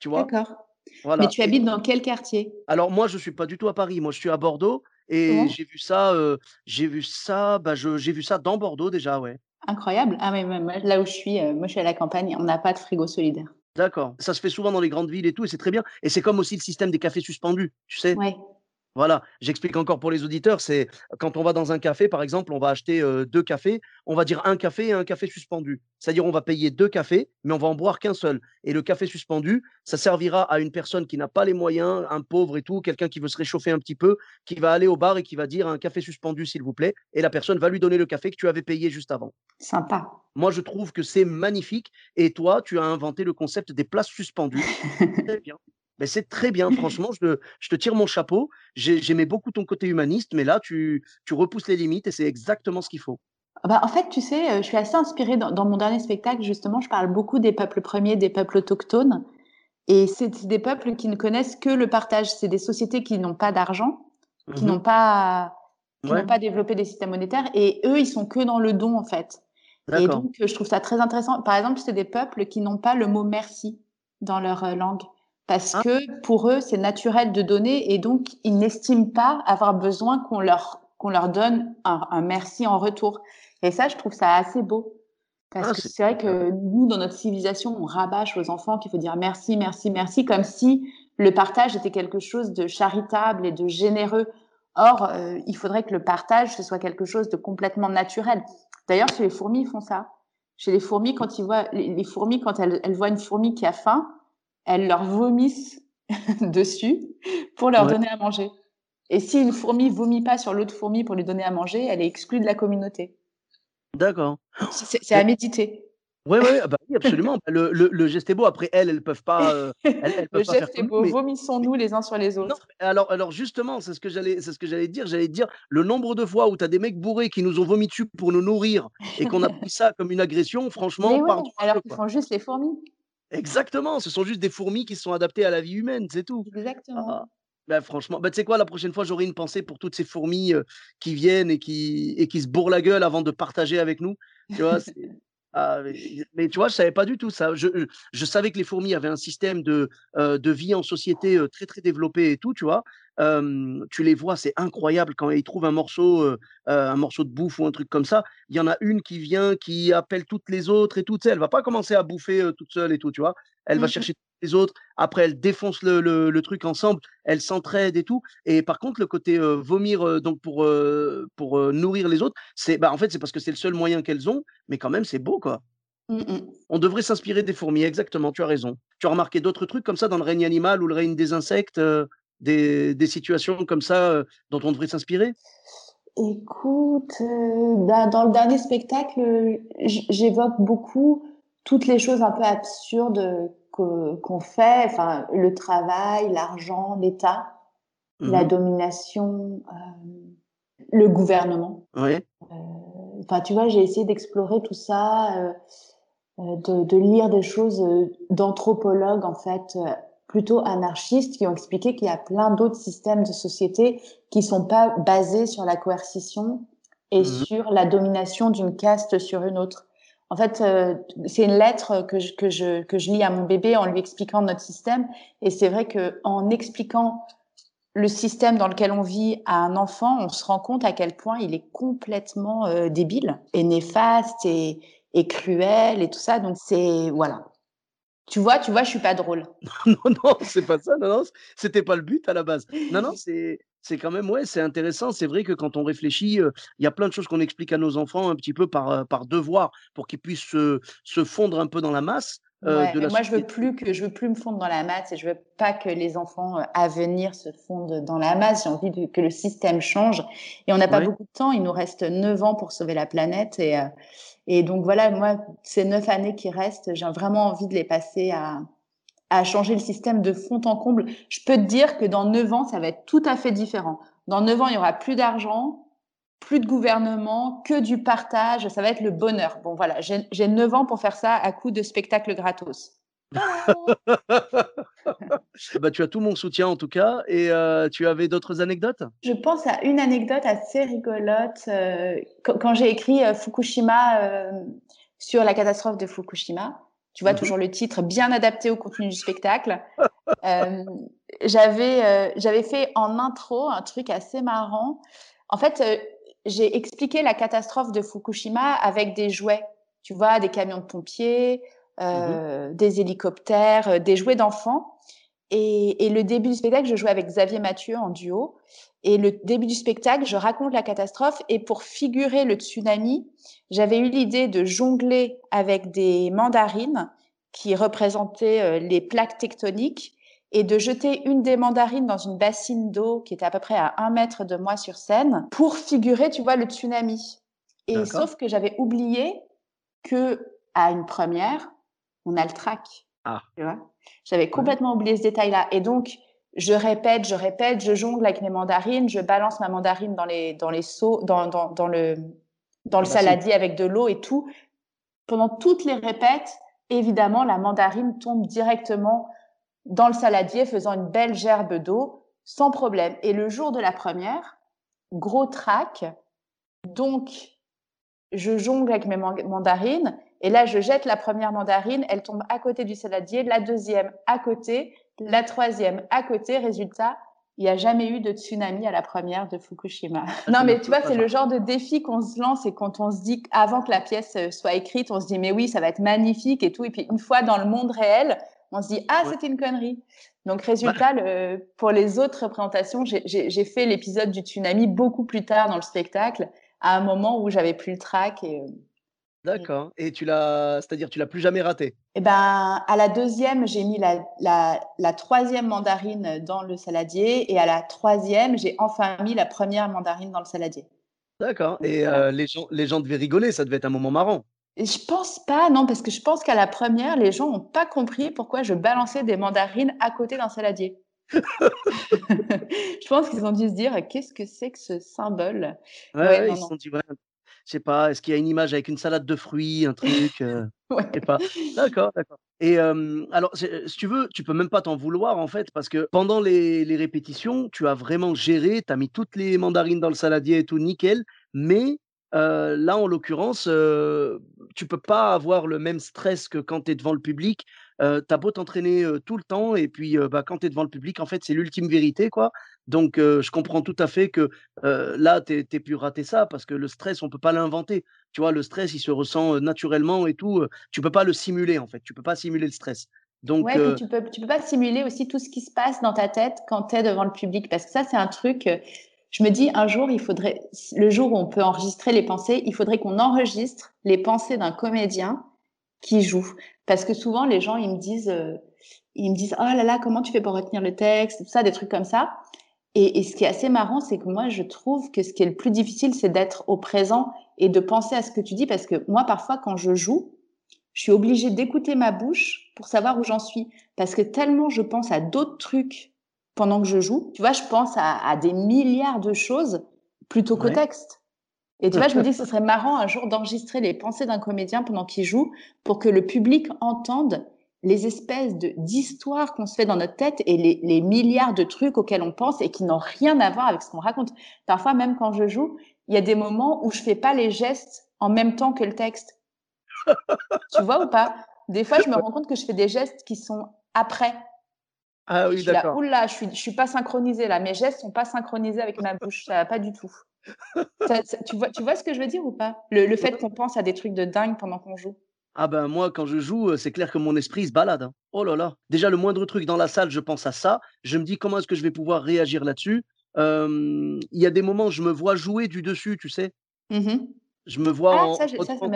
Speaker 1: Tu vois?
Speaker 2: D'accord. Mais tu habites dans quel quartier?
Speaker 1: alors moi, je suis pas du tout à Paris. Moi, je suis à Bordeaux et j'ai vu ça, heu, j'ai vu ça, bah, je j'ai vu ça dans Bordeaux déjà, ouais.
Speaker 2: Incroyable. Ah moi, là où je suis, heu, moi, je suis à la campagne, on n'a pas de frigo solidaire.
Speaker 1: D'accord. Ça se fait souvent dans les grandes villes et tout et c'est très bien et c'est comme aussi le système des cafés suspendus, tu sais?
Speaker 2: Ouais.
Speaker 1: Voilà, j'explique encore pour les auditeurs, c'est quand on va dans un café, par exemple, on va acheter, heu, 2 cafés, on va dire un café et un café suspendu. C'est-à-dire on va payer 2 cafés, mais on va en boire qu'un seul et le café suspendu, ça servira à une personne qui n'a pas les moyens, un pauvre et tout, quelqu'un qui veut se réchauffer un petit peu, qui va aller au bar et qui va dire: «Un café suspendu, s'il vous plaît» et la personne va lui donner le café que tu avais payé juste avant.
Speaker 2: Sympa.
Speaker 1: Moi, je trouve que c'est magnifique et toi, tu as inventé le concept des places suspendues. Très bien. Beh, c'est très bien, franchement, je je te tire mon chapeau. J'ai j'aimais beaucoup ton côté humaniste, mais là, tu tu repousses les limites et c'est exactement ce qu'il faut.
Speaker 2: Ah bah, en fait, tu sais, heu, je suis assez inspirée dans dans mon dernier spectacle, justement, je parle beaucoup des peuples premiers, des peuples autochtones et c'est des peuples qui ne connaissent que le partage. C'est des sociétés qui n'ont pas d'argent, qui
Speaker 1: Mmh
Speaker 2: n'ont pas qui
Speaker 1: Ouais,
Speaker 2: pas développé des systèmes monétaires et eux, ils sont que dans le don, en fait et donc je trouve ça très intéressant. Par exemple, c'est des peuples qui n'ont pas le mot «merci» dans leur, heu, langue parce
Speaker 1: Ah,
Speaker 2: que pour eux, c'est naturel de donner et donc ils n'estiment pas avoir besoin qu'on leur qu'on leur donne un un merci en retour et ça, je trouve ça assez beau parce
Speaker 1: ah,
Speaker 2: que
Speaker 1: c'est
Speaker 2: vrai que nous, dans notre civilisation, on rabâche aux enfants qu'il faut dire merci, merci, merci, comme si le partage était quelque chose de charitable et de généreux. Or, heu, il faudrait que le partage, ce soit quelque chose de complètement naturel. D'ailleurs, chez les fourmis, ils font ça. Chez les fourmis, quand ils voient les les fourmis, quand elles elles voient une fourmi qui a faim, elles leur vomissent dessus pour leur
Speaker 1: Ouais,
Speaker 2: donner à manger et si une fourmi vomit pas sur l'autre fourmi pour lui donner à manger, elle est exclue de la communauté.
Speaker 1: d'accord.
Speaker 2: C'est à méditer.
Speaker 1: ouais, ouais, ah bah, oui, absolument. Bah, le le le geste est beau. Après elles, elles peuvent pas, elles elles
Speaker 2: Le
Speaker 1: pas faire
Speaker 2: geste est beau,
Speaker 1: mais
Speaker 2: vomissons-nous les uns sur les autres.
Speaker 1: alors alors justement, c'est ce que j'allais c'est ce que j'allais dire. J'allais dire, le nombre de fois où tu as des mecs bourrés qui nous ont vomi dessus pour nous nourrir et qu'on a pris ça comme une agression, franchement,
Speaker 2: ouais,
Speaker 1: pardon
Speaker 2: alors qu'ils font juste les fourmis.
Speaker 1: Exactement, ce sont juste des fourmis qui se sont adaptées à la vie humaine, c'est tout.
Speaker 2: Exactement.
Speaker 1: Ah, bah, franchement, bah, tu sais quoi? La prochaine fois, j'aurai une pensée pour toutes ces fourmis, heu, qui viennent et qui et qui se bourrent la gueule avant de partager avec nous, tu vois? Ah, mais mais tu vois, je savais pas du tout ça. Je, je savais que les fourmis avaient un système de, heu, de vie en société, très, très développé et tout, tu vois? Tu les vois, c'est incroyable quand ils trouvent un morceau, heu, un morceau de bouffe ou un truc comme ça, il y en a une qui vient, qui appelle toutes les autres et tout, tu sais? Elle va pas commencer à bouffer, toute seule et tout, tu vois? Elle va
Speaker 2: Mmh
Speaker 1: chercher. Les autres, après elles défoncent le le le truc ensemble, elles s'entraident et tout et par contre le côté, heu, vomir, heu, donc pour, heu pour, nourrir les autres, c'est bah, en fait, c'est parce que c'est le seul moyen qu'elles ont, mais quand même c'est beau, quoi.
Speaker 2: Mmh mh.
Speaker 1: On devrait s'inspirer des fourmis, exactement, tu as raison. Tu as remarqué d'autres trucs comme ça dans le règne animal ou le règne des insectes, des, des situations comme ça dont on devrait s'inspirer?
Speaker 2: Écoute, bah, dans le dernier spectacle, j'évoque beaucoup toutes les choses un peu absurdes qu'on fait, enfin le travail, l'argent, l'État, la mmh domination, le gouvernement.
Speaker 1: Oui.
Speaker 2: Enfin, tu vois, j'ai essayé d'explorer tout ça, de, de, lire des choses d'anthropologues en fait plutôt anarchistes qui ont expliqué qu'il y a plein d'autres systèmes de société qui sont pas basés sur la coercition et mmh sur la domination d'une caste sur une autre. En fait, euh, c'est une lettre que je, que, je, que je lis à mon bébé en lui expliquant notre système. Et c'est vrai que en expliquant le système dans lequel on vit à un enfant, on se rend compte à quel point il est complètement euh, débile et néfaste et, et cruel et tout ça. Donc c'est voilà, tu vois, tu vois, je suis pas drôle.
Speaker 1: non, non, c'est pas ça. Non, non, c'était pas le but à la base. Non, non, c'est c'est quand même ouais, c'est intéressant. C'est vrai que quand on réfléchit, il y a plein de choses qu'on explique à nos enfants un petit peu par par devoir pour qu'ils puissent se, se, fondre un peu dans la masse.
Speaker 2: de moi, je veux plus que je veux plus me fondre dans la masse et je veux pas que les enfants à venir se fondent dans la masse. J'ai envie que le système change et on n'a pas beaucoup de temps. Il nous reste neuf ans pour sauver la planète et et donc voilà, moi, ces neuf années qui restent, j'ai vraiment envie de les passer à, changer le système de fond en comble. Je peux te dire que dans neuf ans, ça va être tout à fait différent. Dans neuf ans, il y aura plus d'argent, plus de gouvernement, que du partage. Ça va être le bonheur. Bon, voilà, j'ai neuf ans pour faire ça à coup de spectacle gratos.
Speaker 1: bah, tu as tout mon soutien en tout cas. Et euh, tu avais d'autres anecdotes?
Speaker 2: Je pense à une anecdote assez rigolote. Euh, quand, j'ai écrit euh, Fukushima sur la catastrophe de Fukushima, tu vois mhm. toujours le titre bien adapté au contenu du spectacle. j'avais j'avais fait en intro un truc assez marrant. En fait, j'ai expliqué la catastrophe de Fukushima avec des jouets. Tu vois, des camions de pompiers, Mmh euh, des hélicoptères, des jouets d'enfants. Et, le début du spectacle, je jouais avec Xavier Mathieu en duo. Et le début du spectacle, je raconte la catastrophe. Et pour figurer le tsunami, j'avais eu l'idée de jongler avec des mandarines qui représentaient euh, les plaques tectoniques et de jeter une des mandarines dans une bassine d'eau qui était à peu près à un mètre de moi sur scène pour figurer, tu vois, le tsunami. Et sauf que j'avais oublié que à une première, on a le trac.
Speaker 1: Ah.
Speaker 2: Tu vois? J'avais complètement oublié ce détail-là. Et donc, je répète, je répète, je jongle avec mes mandarines, je balance ma mandarine dans les, dans les seaux, dans, dans, dans le, dans le saladier avec de l'eau et tout. Pendant toutes les répètes, évidemment, la mandarine tombe directement dans le saladier, faisant une belle gerbe d'eau, sans problème. Et le jour de la première, gros trac. Donc, je jongle avec mes mandarines et là, je jette la première mandarine, elle tombe à côté du saladier, la deuxième à côté, la troisième à côté. Résultat, il n'y a jamais eu de tsunami à la première de Fukushima. Non, mais tu vois, c'est le genre de défi qu'on se lance et quand on se dit avant que la pièce euh, soit écrite, on se dit mais oui, ça va être magnifique et tout. Et puis une fois dans le monde réel, on se dit ah, c'était une connerie. Donc résultat, le, pour les autres représentations, j'ai fait l'épisode du tsunami beaucoup plus tard dans le spectacle, à un moment où j'avais plus le trac et euh,
Speaker 1: D'accord. Et tu l'as, c'est-à-dire tu l'as plus jamais raté?
Speaker 2: Eh ben, à la deuxième, j'ai mis la, la, mandarine dans le saladier, et à la troisième, j'ai enfin mis la première mandarine dans le saladier.
Speaker 1: D'accord. Et euh, les gens, les gens devaient rigoler, ça devait être un moment marrant.
Speaker 2: Et je pense pas, non, parce que je pense qu'à la première, les gens n'ont pas compris pourquoi je balançais des mandarines à côté d'un saladier. je pense qu'ils ont dû se dire qu'est-ce que c'est que ce symbole?
Speaker 1: Ouais, ils se sont dit je sais pas, est-ce qu'il y a une image avec une salade de fruits, un truc euh, sais pas. D'accord, d'accord. Et alors, si tu veux, tu peux même pas t'en vouloir en fait, parce que pendant les, les répétitions, tu as vraiment géré, tu as mis toutes les mandarines dans le saladier et tout, nickel. Mais là, en l'occurrence, tu peux pas avoir le même stress que quand tu es devant le public. Euh, tu as beau t'entraîner tout le temps, et puis bah, quand tu es devant le public, en fait, c'est l'ultime vérité. quoi. Donc, je comprends tout à fait que là, tu aies pu rater ça, parce que le stress, on peut pas l'inventer. Tu vois, le stress, il se ressent naturellement et tout. tu peux pas le simuler, en fait. Tu peux pas simuler le stress. Donc,
Speaker 2: ouais, tu peux, tu peux pas simuler aussi tout ce qui se passe dans ta tête quand tu es devant le public, parce que ça, c'est un truc je me dis un jour, il faudrait, le jour où on peut enregistrer les pensées, il faudrait qu'on enregistre les pensées d'un comédien qui joue. Parce que souvent, les gens, ils me disent, euh, ils me disent, oh là là, comment tu fais pour retenir le texte, tout ça, des trucs comme ça. Et, et ce qui est assez marrant, c'est que moi, je trouve que ce qui est le plus difficile, c'est d'être au présent et de penser à ce que tu dis. Parce que moi, parfois, quand je joue, je suis obligée d'écouter ma bouche pour savoir où j'en suis. Parce que tellement je pense à d'autres trucs pendant que je joue. Tu vois, je pense à, à des milliards de choses plutôt qu'au
Speaker 1: Ouais.
Speaker 2: texte. Et tu vois, je me dis que ce serait marrant un jour d'enregistrer les pensées d'un comédien pendant qu'il joue pour que le public entende les espèces d'histoires qu'on se fait dans notre tête et les, les milliards de trucs auxquels on pense et qui n'ont rien à voir avec ce qu'on raconte. Parfois, même quand je joue, il y a des moments où je fais pas les gestes en même temps que le texte. tu vois ou pas? Des fois, je me rends compte que je fais des gestes qui sont après.
Speaker 1: Ah oui, d'accord.
Speaker 2: oula, je suis, je suis pas synchronisée là. Mes gestes sont pas synchronisés avec ma bouche. Ça va pas du tout. Ça- ça- tu, vois, tu vois ce que je veux dire ou pas? Le, le fait qu'on pense à des trucs de dingue pendant qu'on joue.
Speaker 1: Ah ben moi, quand je joue, euh, c'est clair que mon esprit se balade. hein. Oh là là. Déjà, le moindre truc dans la salle, je pense à ça. Je me dis comment est-ce que je vais pouvoir réagir là-dessus? Euh, Il y a des moments, où je me vois jouer du dessus, tu sais.
Speaker 2: Mhm.
Speaker 1: Je me vois
Speaker 2: Ah,
Speaker 1: en,
Speaker 2: ça, ça, ça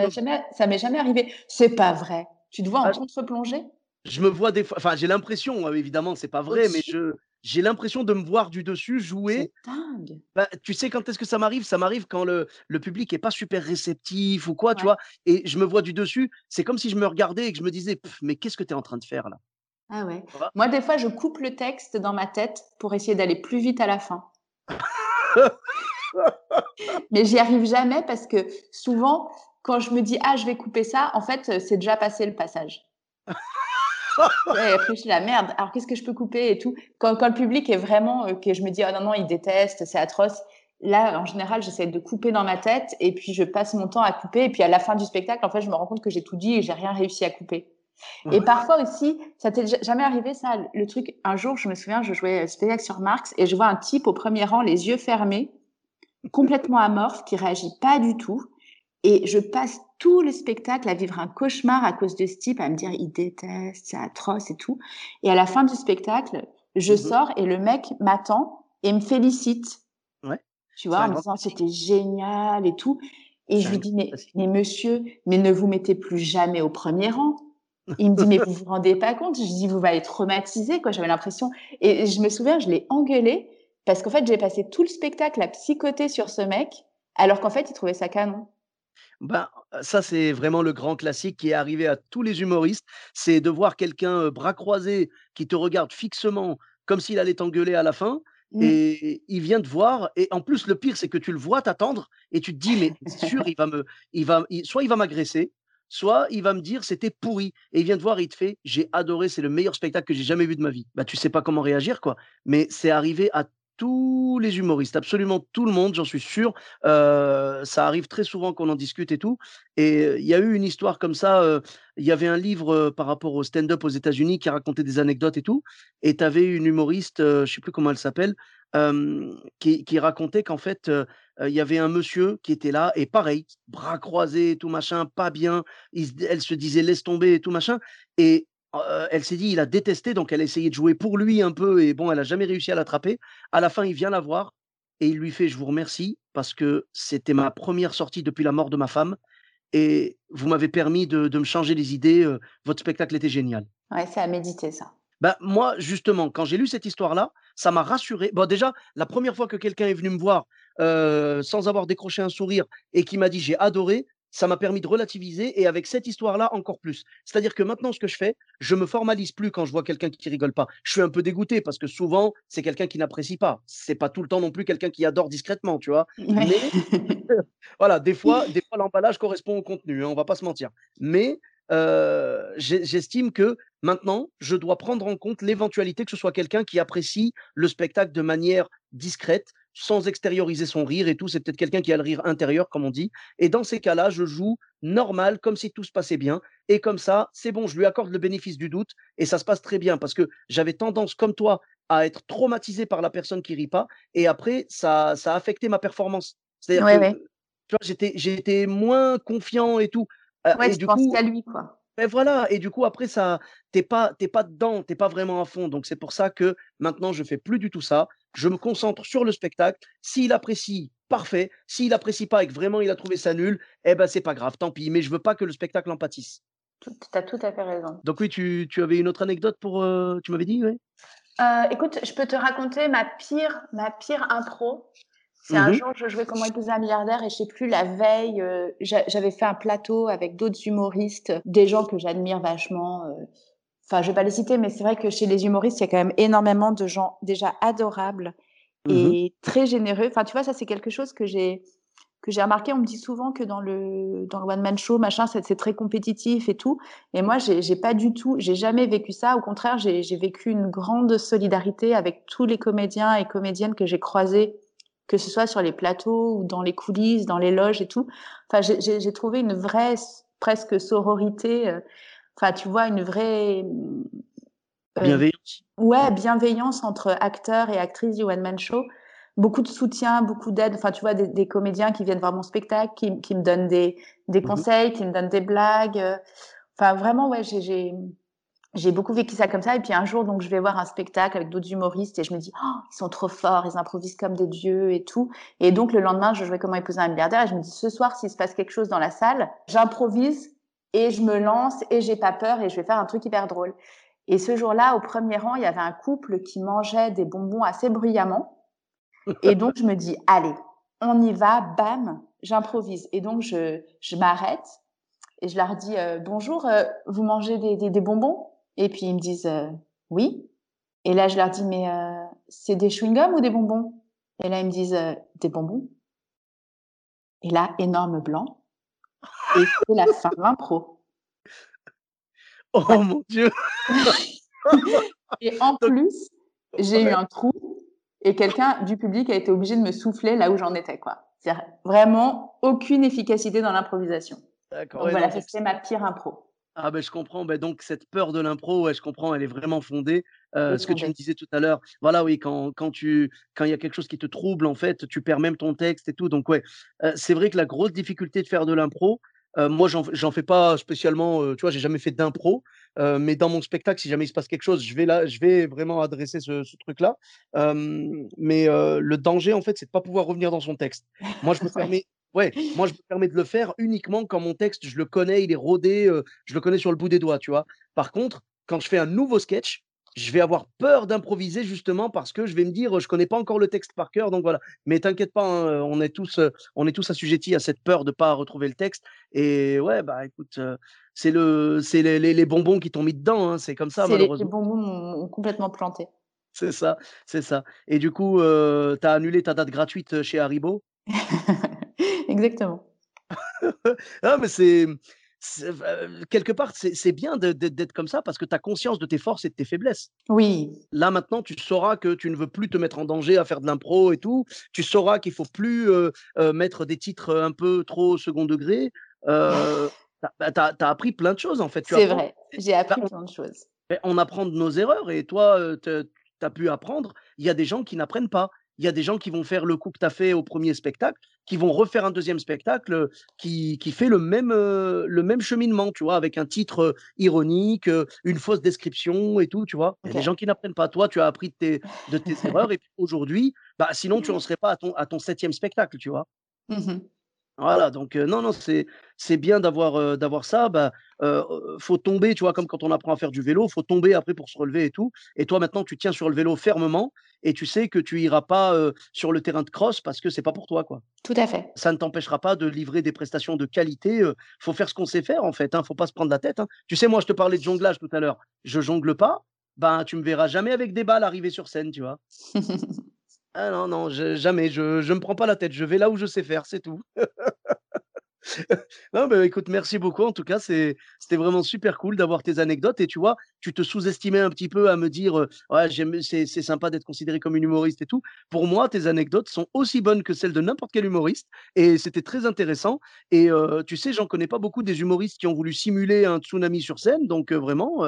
Speaker 2: m'est jamais, arrivé. C'est pas vrai. Tu te vois en
Speaker 1: Ah,
Speaker 2: contre-plongée?
Speaker 1: Je me vois des fois, enfin j'ai l'impression, euh, évidemment, c'est pas vrai, mais je j'ai l'impression de me voir du dessus jouer.
Speaker 2: C'est dingue.
Speaker 1: Bah, tu sais quand est-ce que ça m'arrive? Ça m'arrive quand le, le public est pas super réceptif ou quoi, tu vois. Et je me vois du dessus. C'est comme si je me regardais et que je me disais, mais qu'est-ce que tu es en train de faire là?
Speaker 2: Ah ouais. Moi, des fois, je coupe le texte dans ma tête pour essayer d'aller plus vite à la fin. Mais j'y arrive jamais parce que souvent, quand je me dis ah je vais couper ça, en fait c'est déjà passé le passage. Ouais, après je suis la merde. Alors qu'est-ce que je peux couper et tout? Quand, quand le public est vraiment euh, que je me dis ah non non il déteste, c'est atroce. Là en général j'essaie de couper dans ma tête et puis je passe mon temps à couper et puis à la fin du spectacle en fait je me rends compte que j'ai tout dit et j'ai rien réussi à couper. Et parfois aussi, ça t'est ja- jamais arrivé ça, le- truc, un jour, je me souviens, je jouais spectacle sur Marx et je vois un type au premier rang, les yeux fermés, complètement amorphe, qui réagit pas du tout. Et je passe tout le spectacle à vivre un cauchemar à cause de ce type, à me dire, il déteste, c'est atroce et tout. Et à la fin du spectacle, je
Speaker 1: Mhm.
Speaker 2: sors et le mec m'attend et me félicite.
Speaker 1: Ouais.
Speaker 2: Tu vois, en me disant, c'était génial et tout. Et je lui dis, mais, monsieur, mais ne vous mettez plus jamais au premier rang. Il me dit, mais vous vous rendez pas compte? Je lui dis, vous allez être traumatisé, quoi. J'avais l'impression. Et je me souviens, je l'ai engueulé parce qu'en fait, j'ai passé tout le spectacle à psychoter sur ce mec, alors qu'en fait, il trouvait ça canon.
Speaker 1: Ben, ça, c'est vraiment le grand classique qui est arrivé à tous les humoristes. C'est de voir quelqu'un euh, bras croisés qui te regarde fixement comme s'il allait t'engueuler à la fin.
Speaker 2: Mm.
Speaker 1: Et il vient te voir. Et en plus, le pire, c'est que tu le vois t'attendre et tu te dis, mais c'est sûr, il va me, il va, il- soit il va m'agresser, soit il va me dire c'était pourri. Et il vient te voir, il te fait, j'ai adoré, c'est le meilleur spectacle que j'ai jamais vu de ma vie. Bah, tu sais pas comment réagir, quoi. Mais c'est arrivé à tous les humoristes, absolument tout le monde, j'en suis sûr. Euh, ça arrive très souvent qu'on en discute et tout. Et il y a eu une histoire comme ça. Il y avait un livre par rapport au stand-up aux États-Unis qui racontait des anecdotes et tout. Et tu avais une humoriste, je sais plus comment elle s'appelle, qui, racontait qu'en fait, il y avait un monsieur qui était là et pareil, bras croisés et tout machin, pas bien. Elle se disait laisse tomber et tout machin. Et euh, elle s'est dit il a détesté, donc elle a essayé de jouer pour lui un peu. Et bon, elle a jamais réussi à l'attraper. À la fin, il vient la voir et il lui fait je vous remercie parce que c'était ma première sortie depuis la mort de ma femme et vous m'avez permis de, de me changer les idées. euh, votre spectacle était génial.
Speaker 2: Ouais, c'est à méditer, ça.
Speaker 1: Ben, moi, justement, quand j'ai lu cette histoire-là, ça m'a rassuré. Bon, déjà, la première fois que quelqu'un est venu me voir euh, sans avoir décroché un sourire et qui m'a dit j'ai adoré, ça m'a permis de relativiser et avec cette histoire-là encore plus. C'est-à-dire que maintenant, ce que je fais, je me formalise plus quand je vois quelqu'un qui rigole pas. Je suis un peu dégoûté parce que souvent, c'est quelqu'un qui n'apprécie pas. C'est pas tout le temps non plus quelqu'un qui adore discrètement, tu vois.
Speaker 2: Ouais.
Speaker 1: Voilà, des fois, des fois l'emballage correspond au contenu, hein, on va pas se mentir. Mais euh, j'estime que maintenant, je dois prendre en compte l'éventualité que ce soit quelqu'un qui apprécie le spectacle de manière discrète, sans extérioriser son rire et tout. C'est peut-être quelqu'un qui a le rire intérieur, comme on dit. Et dans ces cas-là, je joue normal, comme si tout se passait bien. Et comme ça, c'est bon, je lui accorde le bénéfice du doute et ça se passe très bien parce que j'avais tendance, comme toi, à être traumatisé par la personne qui rit pas. Et après, ça, ça a affecté ma performance. C'est-à-dire
Speaker 2: Ouais,
Speaker 1: que
Speaker 2: ouais.
Speaker 1: j'étais, j'étais moins confiant et tout. Euh,
Speaker 2: Ouais,
Speaker 1: et
Speaker 2: tu
Speaker 1: du
Speaker 2: penses
Speaker 1: coup,
Speaker 2: qu'à lui, quoi.
Speaker 1: Ben voilà, et du coup, après, ça, t'es pas, t'es pas dedans, t'es pas vraiment à fond. Donc, c'est pour ça que maintenant, je fais plus du tout ça. Je me concentre sur le spectacle. S'il apprécie, parfait. S'il apprécie pas et que vraiment il a trouvé ça nul, eh ben, c'est pas grave, tant pis. Mais je veux pas que le spectacle en pâtisse.
Speaker 2: Tu as tout à fait raison.
Speaker 1: Donc oui, tu, tu avais une autre anecdote pour... euh, tu m'avais dit, oui
Speaker 2: Euh, écoute, je peux te raconter ma pire, ma pire impro. C'est un
Speaker 1: Mhm.
Speaker 2: jour, je jouais Comment épouser un milliardaire et je sais plus, la veille, euh, j'a- j'avais fait un plateau avec d'autres humoristes, des gens que j'admire vachement. euh. Enfin, je vais pas les citer, mais c'est vrai que chez les humoristes, il y a quand même énormément de gens déjà adorables et très généreux. Enfin, tu vois, ça, c'est quelque chose que j'ai que j'ai remarqué. On me dit souvent que dans le dans le one man show, machin, c'est très compétitif et tout. Et moi, j'ai pas du tout, j'ai jamais vécu ça. Au contraire, j'ai j'ai vécu une grande solidarité avec tous les comédiens et comédiennes que j'ai croisés, que ce soit sur les plateaux ou dans les coulisses, dans les loges et tout. Enfin, j'ai- trouvé une vraie presque sororité. euh, Enfin, tu vois, une vraie euh,
Speaker 1: Bienveillance.
Speaker 2: Ouais, bienveillance entre acteurs et actrices du one man show. Beaucoup de soutien, beaucoup d'aide. Enfin, tu vois, des, des comédiens qui viennent voir mon spectacle, qui, qui me donnent des, des
Speaker 1: Mhm.
Speaker 2: conseils, qui me donnent des blagues. Enfin, vraiment, ouais, j'ai, j'ai, beaucoup vécu ça comme ça. Et puis un jour, donc, je vais voir un spectacle avec d'autres humoristes et je me dis, oh, ils sont trop forts, ils improvisent comme des dieux et tout. Et donc, le lendemain, je jouais Comment épouser un milliardaire et je me dis, ce soir, s'il se passe quelque chose dans la salle, j'improvise et je me lance et j'ai pas peur et je vais faire un truc hyper drôle. Et ce jour-là, au premier rang, il y avait un couple qui mangeait des bonbons assez bruyamment. Et donc, je me dis, allez, on y va, bam, j'improvise. Et donc, je, je m'arrête et je leur dis, euh, bonjour, euh, vous mangez des, des bonbons? Et puis, ils me disent, euh, oui. Et là, je leur dis, mais euh, c'est des chewing-gums ou des bonbons? Et là, ils me disent, euh, des bonbons. Et là, énorme blanc. Et c'est la fin de l'impro.
Speaker 1: Oh mon Dieu
Speaker 2: Et en plus, j'ai eu un trou et quelqu'un du public a été obligé de me souffler là où j'en étais, quoi. C'est vraiment aucune efficacité dans l'improvisation.
Speaker 1: D'accord.
Speaker 2: Donc voilà, c'était ma pire impro.
Speaker 1: Ah ben je comprends, ben donc cette peur de l'impro, ouais, je comprends, elle est vraiment fondée. Euh, ce que tu me disais tout à l'heure, voilà, oui, quand, quand tu quand il y a quelque chose qui te trouble, en fait, tu perds même ton texte et tout. Donc ouais, euh, c'est vrai que la grosse difficulté de faire de l'impro, euh, moi j'en fais pas spécialement, tu vois, j'ai jamais fait d'impro, mais dans mon spectacle, si jamais il se passe quelque chose, je vais là, je vais vraiment adresser ce, ce truc-là. Mais le danger, en fait, c'est de pas pouvoir revenir dans son texte. Moi, je me permets, ouais, moi je me permets de le faire uniquement quand mon texte, je le connais, il est rodé, euh, je le connais sur le bout des doigts, tu vois? Par contre, quand je fais un nouveau sketch, je vais avoir peur d'improviser justement parce que je vais me dire, je connais pas encore le texte par cœur, donc voilà. Mais t'inquiète pas, hein, on est tous, on est tous assujettis à cette peur de pas retrouver le texte. Et ouais, bah écoute, c'est le, c'est les, les- les bonbons qui t'ont mis dedans, hein, c'est comme ça
Speaker 2: C'est les,
Speaker 1: malheureusement.
Speaker 2: bonbons m'ont complètement planté.
Speaker 1: C'est ça, c'est ça. Et du coup, euh, t'as annulé ta date gratuite chez Haribo?
Speaker 2: Exactement.
Speaker 1: Ah, mais c'est, euh, quelque part, c'est bien d'être comme ça parce que tu as conscience de tes forces et de tes faiblesses.
Speaker 2: Oui,
Speaker 1: Là, maintenant, tu sauras que tu ne veux plus te mettre en danger à faire de l'impro et tout. Tu sauras qu'il faut plus euh, euh, mettre des titres un peu trop second degré. Euh, tu as, appris plein de choses, en fait.
Speaker 2: C'est vrai. J'ai appris plein de choses.
Speaker 1: On apprend de nos erreurs et toi, tu as pu apprendre. Il y a des gens qui n'apprennent pas. Il y a des gens qui vont faire le coup que tu as fait au premier spectacle, qui vont refaire un deuxième spectacle euh, qui, qui fait le même, euh, le même cheminement, tu vois, avec un titre euh, ironique, une fausse description et tout, tu vois. Il y a des gens qui n'apprennent pas. Toi, tu as appris de tes, de tes erreurs et puis aujourd'hui, bah, sinon, tu n'en serais pas à ton, à ton septième spectacle, tu vois.
Speaker 2: Mhm.
Speaker 1: Voilà, donc euh, non, non, c'est c'est bien d'avoir euh, d'avoir ça. Bah, euh, faut tomber, tu vois, comme quand on apprend à faire du vélo, faut tomber après pour se relever et tout. Et toi, maintenant, tu tiens sur le vélo fermement et tu sais que tu iras pas sur le terrain de cross parce que c'est pas pour toi, quoi.
Speaker 2: Tout à fait.
Speaker 1: Ça ne t'empêchera pas de livrer des prestations de qualité. faut faire ce qu'on sait faire, en fait. Hein, faut pas se prendre la tête. hein. Tu sais, moi, je te parlais de jonglage tout à l'heure. Je jongle pas. Ben, tu me verras jamais avec des balles arriver sur scène, tu vois. Ah non, non, jamais. Je je me prends pas la tête. Je vais là où je sais faire, c'est tout. Non, mais écoute, merci beaucoup. En tout cas, c'est, c'était vraiment super cool d'avoir tes anecdotes. Et tu vois, tu te sous-estimais un petit peu à me dire, euh, ouais, c'est, c'est sympa d'être considéré comme une humoriste et tout. Pour moi, tes anecdotes sont aussi bonnes que celles de n'importe quel humoriste. Et c'était très intéressant. Et euh, tu sais, j'en connais pas beaucoup des humoristes qui ont voulu simuler un tsunami sur scène. Donc euh, vraiment,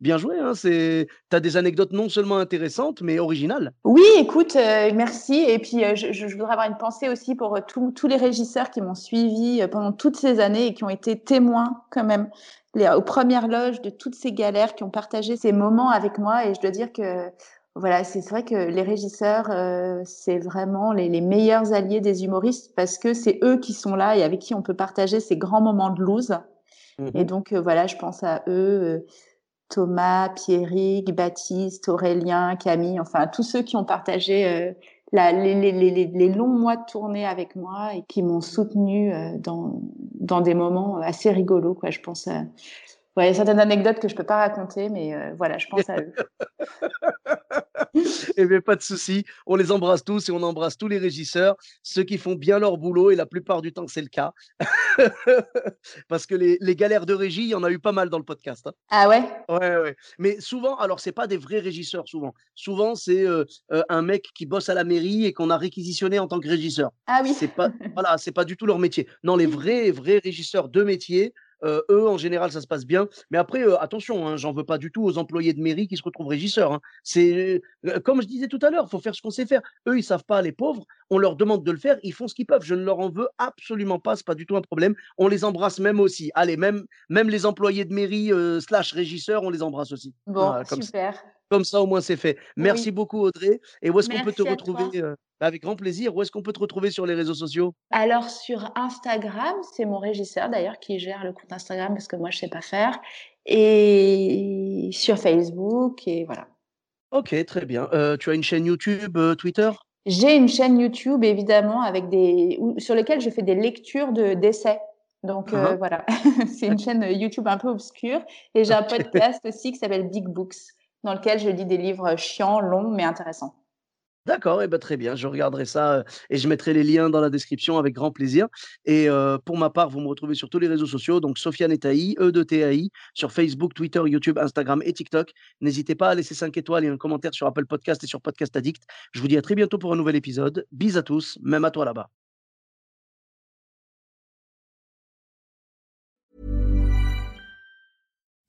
Speaker 1: bien joué. Hein, c'est, t'as des anecdotes non seulement intéressantes, mais originales.
Speaker 2: Oui, écoute, euh, merci. Et puis, euh, je, je voudrais avoir une pensée aussi pour euh, tous- tous les régisseurs qui m'ont suivi euh, pendant toutes ces années et qui ont été témoins quand même les, aux premières loges de toutes ces galères, qui ont partagé ces moments avec moi. Et je dois dire que, voilà, c'est vrai que les régisseurs, euh, c'est vraiment les, les meilleurs alliés des humoristes parce que c'est eux qui sont là et avec qui on peut partager ces grands moments de loose. Mmh et donc, voilà, je pense à eux, Thomas, Pierrick, Baptiste, Aurélien, Camille, enfin, tous ceux qui ont partagé la, les, longs mois de tournée avec moi et qui m'ont soutenu dans, dans des moments assez rigolos, quoi. Je pense à, Ouais, certaines anecdotes que je peux pas raconter, mais euh, voilà, je pense à eux.
Speaker 1: Eh bien, pas de souci. On les embrasse tous et on embrasse tous les régisseurs, ceux qui font bien leur boulot, et la plupart du temps, c'est le cas. Parce que les, les, galères de régie, il y en a eu pas mal dans le podcast. Hein.
Speaker 2: Ah ouais?
Speaker 1: Ouais, ouais. Mais souvent, alors, c'est pas des vrais régisseurs, souvent. Souvent, c'est euh, euh, un mec qui bosse à la mairie et qu'on a réquisitionné en tant que régisseur.
Speaker 2: Ah oui.
Speaker 1: C'est pas, voilà, c'est pas du tout leur métier. Non, les vrais, vrais régisseurs de métier, euh, eux, en général, ça se passe bien. Mais après, euh, attention, hein, j'en veux pas du tout aux employés de mairie qui se retrouvent régisseurs. Hein. C'est euh, comme je disais tout à l'heure, il faut faire ce qu'on sait faire. Eux, ils savent pas, les pauvres. On leur demande de le faire, ils font ce qu'ils peuvent. Je ne leur en veux absolument pas, c'est pas du tout un problème. On les embrasse même aussi. Allez, même même les employés de mairie slash régisseurs, on les embrasse aussi.
Speaker 2: Bon, super.
Speaker 1: Comme ça, au moins, c'est fait. Merci beaucoup, Audrey. Et où est-ce qu'on peut te retrouver bah, Avec grand plaisir. Où est-ce qu'on peut te retrouver sur les réseaux sociaux?
Speaker 2: Alors, sur Instagram, c'est mon régisseur d'ailleurs qui gère le compte Instagram parce que moi, je ne sais pas faire. Et sur Facebook, et voilà.
Speaker 1: Ok, très bien. Euh, tu as une chaîne YouTube, euh, Twitter?
Speaker 2: J'ai une chaîne YouTube, évidemment, avec des... sur lesquelles je fais des lectures de d'essais. Donc euh, uh-huh. voilà, c'est une chaîne YouTube un peu obscure. Et j'ai un podcast aussi qui s'appelle Big Books dans lequel je lis des livres chiants, longs, mais intéressants.
Speaker 1: D'accord, et eh ben, très bien, je regarderai ça et je mettrai les liens dans la description avec grand plaisir. Et pour ma part, vous me retrouvez sur tous les réseaux sociaux, donc Sofiane Etaï, E de TAI, sur Facebook, Twitter, YouTube, Instagram et TikTok. N'hésitez pas à laisser 5 étoiles et un commentaire sur Apple Podcast et sur Podcast Addict. Je vous dis à très bientôt pour un nouvel épisode. Bis à tous, même à toi là-bas.